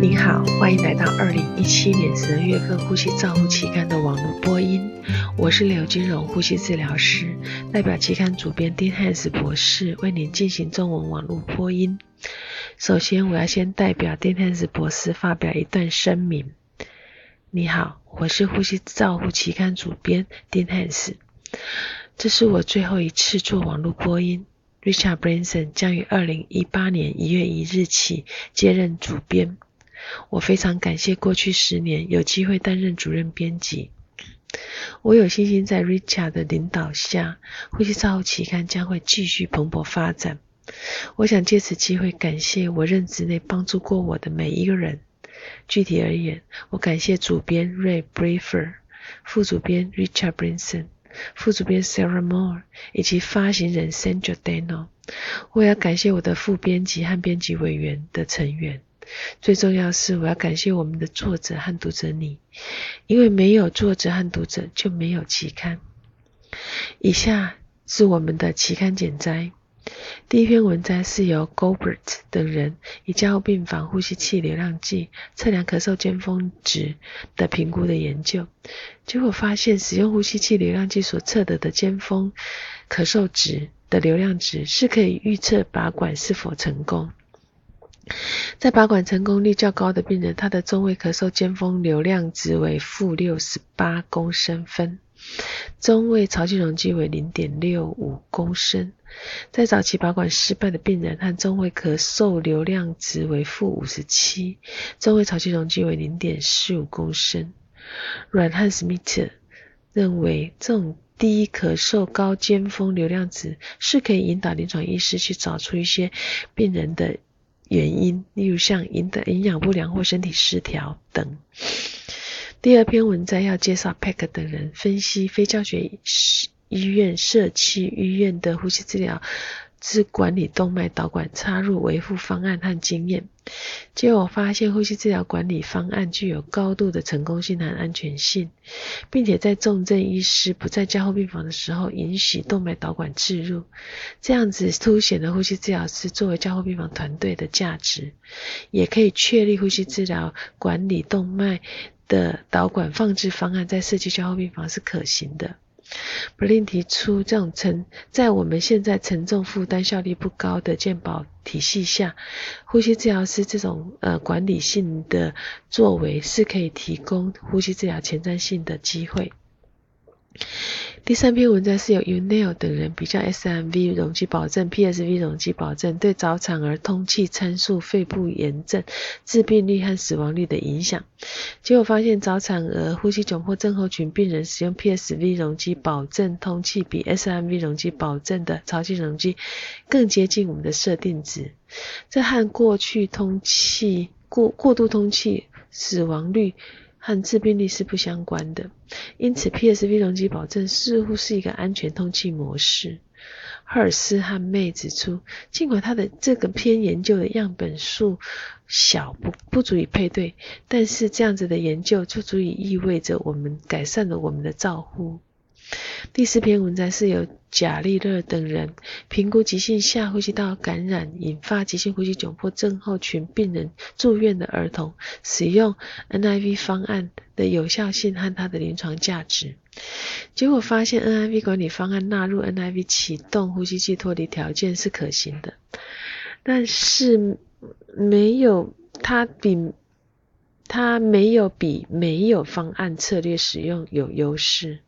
您好，欢迎来到二零一七年十二月份《呼吸照护期刊》的网络播音。我是刘金荣，呼吸治疗师，代表期刊主编丁汉斯博士为您进行中文网络播音。首先，我要先代表丁汉斯博士发表一段声明。你好，我是《呼吸照护期刊》主编丁汉斯，这是我最后一次做网络播音。Richard Branson 将于二零一八年一月一日起接任主编。我非常感谢过去十年有机会担任主任编辑。我有信心在 Richard 的领导下，呼吸照护期刊将会继续蓬勃发展。我想借此机会感谢我任职内帮助过我的每一个人。具体而言，我感谢主编 Ray Briefer、副主编 Richard Brinson、副主编 Sarah Moore 以及发行人 Sandra Dano。我也要感谢我的副编辑和编辑委员的成员。最重要是，我要感谢我们的作者和读者你，因为没有作者和读者就没有期刊。以下是我们的期刊简摘。第一篇文摘是由 Gobert 等人以加护病房呼吸器流量计测量咳嗽尖峰值的评估的研究，结果发现使用呼吸器流量计所测得的尖峰咳嗽值的流量值是可以预测拔管是否成功。在拔管成功率较高的病人，他的中位咳嗽尖峰流量值为负六十八公升分，中位潮气容积为零点六五公升。在早期拔管失败的病人，和中位咳嗽流量值为负五十七，中位潮气容积为零点四五公升。阮汉斯密特认为，这种低咳嗽高尖峰流量值是可以引导临床医师去找出一些病人的。原因，例如像营的营养不良或身体失调等。第二篇文章要介绍 Pack 等人分析非教学医院、社区医院的呼吸治疗。自管理动脉导管插入维护方案和经验，结果发现呼吸治疗管理方案具有高度的成功性和安全性，并且在重症医师不在加护病房的时候，允许动脉导管置入，这样子凸显了呼吸治疗师作为加护病房团队的价值，也可以确立呼吸治疗管理动脉的导管放置方案在社区加护病房是可行的。布林提出，这种沉在我们现在沉重负担、效率不高的健保体系下，呼吸治疗师这种呃管理性的作为是可以提供呼吸治疗前瞻性的机会。第三篇文章是由 Unell 等人比较 SMV 容积保证、PSV 容积保证对早产儿通气参数、肺部炎症、致病率和死亡率的影响。结果发现，早产儿呼吸窘迫症候群病人使用 PSV 容积保证通气，比 SMV 容积保证的潮气容积更接近我们的设定值。这和过去通气过过度通气死亡率。和致病率是不相关的，因此 PSV 容积保证似乎是一个安全通气模式。赫尔斯和妹指出，尽管他的这个篇研究的样本数小，不不足以配对，但是这样子的研究就足以意味着我们改善了我们的照护。第四篇文章是由贾利勒等人评估急性下呼吸道感染引发急性呼吸窘迫症候群病人住院的儿童使用 NIV 方案的有效性和它的临床价值。结果发现 NIV 管理方案纳入 NIV 启动呼吸器脱离条件是可行的，但是没有它比它没有比没有方案策略使用有优势。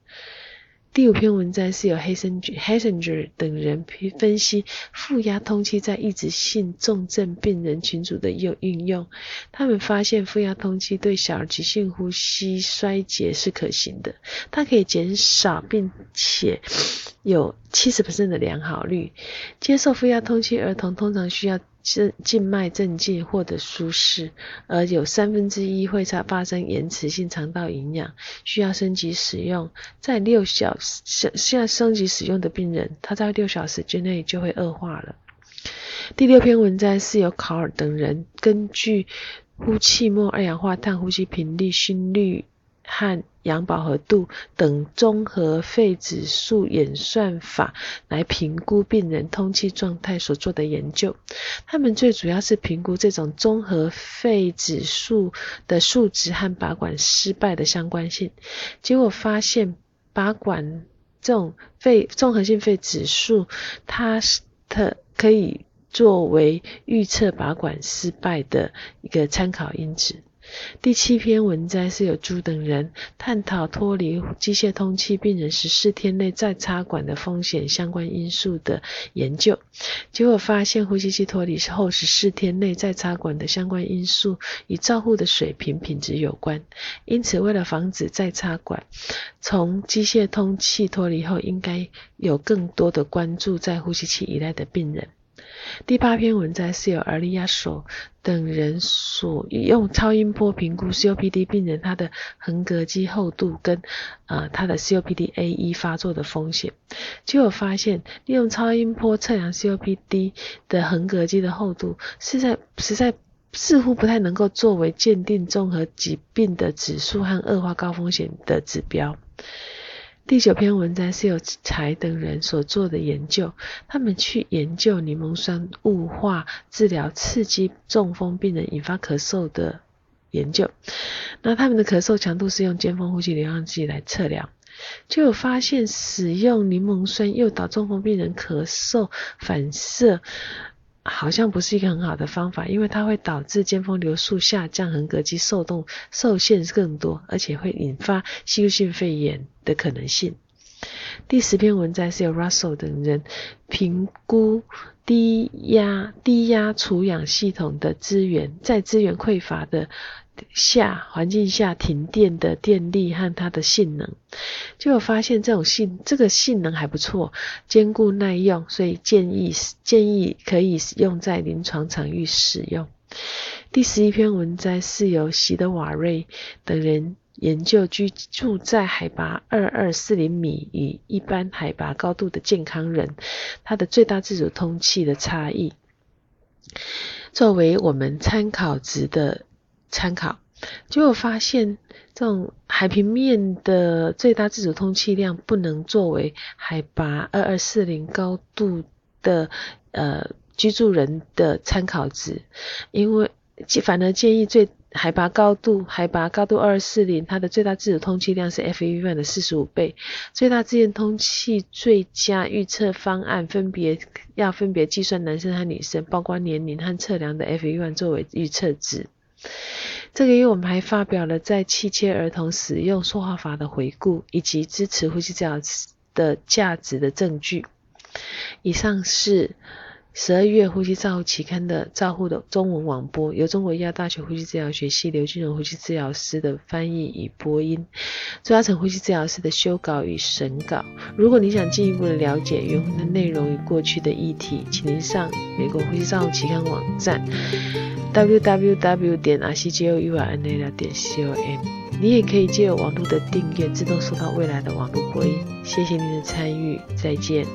第五篇文章是由 Hassinger 等人分析负压通气在抑制性重症病人群组的用运用。他们发现负压通气对小儿急性呼吸衰竭是可行的，它可以减少并且有七十的良好率。接受负压通气儿童通常需要。静静脉镇静或者舒适，而有三分之一会才发生延迟性肠道营养，需要升级使用。在六小时现现在升级使用的病人，他在六小时之内就会恶化了。第六篇文章是由考尔等人根据呼气末二氧化碳呼吸频率、心率。和氧饱和度等综合肺指数演算法来评估病人通气状态所做的研究。他们最主要是评估这种综合肺指数的数值和拔管失败的相关性。结果发现，拔管这种肺综合性肺指数，它是它可以作为预测拔管失败的一个参考因子。第七篇文摘是由朱等人探讨脱离机械通气病人十四天内再插管的风险相关因素的研究，结果发现呼吸机脱离后十四天内再插管的相关因素与照护的水平品质有关。因此，为了防止再插管，从机械通气脱离后应该有更多的关注在呼吸器依赖的病人。第八篇文摘是由尔利亚索等人所用超音波评估 COPD 病人他的横膈肌厚度跟呃他的 COPD A 一发作的风险，结果发现利用超音波测量 COPD 的横膈肌的厚度，是在实在似乎不太能够作为鉴定综合疾病的指数和恶化高风险的指标。第九篇文章是由柴等人所做的研究，他们去研究柠檬酸雾化治疗刺激中风病人引发咳嗽的研究。那他们的咳嗽强度是用尖峰呼吸流量计来测量，就有发现使用柠檬酸诱导中风病人咳嗽反射。好像不是一个很好的方法，因为它会导致尖峰流速下降，横膈肌受动受限更多，而且会引发吸入性肺炎的可能性。第十篇文章是由 Russell 等人评估低压低压储氧系统的资源，在资源匮乏的。下环境下停电的电力和它的性能，就有发现这种性这个性能还不错，坚固耐用，所以建议建议可以用在临床场域使用。第十一篇文摘是由席德瓦瑞等人研究居住在海拔二二四零米与一般海拔高度的健康人，他的最大自主通气的差异，作为我们参考值的。参考，结果发现这种海平面的最大自主通气量不能作为海拔二二四零高度的呃居住人的参考值，因为反而建议最海拔高度海拔高度二二四零，它的最大自主通气量是 FEV 的四十五倍，最大自愿通气最佳预测方案分别要分别计算男生和女生，包括年龄和测量的 FEV 作为预测值。这个月我们还发表了在气切儿童使用说话法的回顾，以及支持呼吸治疗的价值的证据。以上是十二月呼吸照护期刊的照护的中文网播，由中国医药大学呼吸治疗学系刘金荣呼吸治疗师的翻译与播音，朱嘉诚呼吸治疗师的修稿与审稿。如果你想进一步的了解原文的内容与过去的议题，请您上美国呼吸照护期刊网站。www 点 rcjournal 点 com，你也可以借由网络的订阅，自动收到未来的网络播音。谢谢您的参与，再见。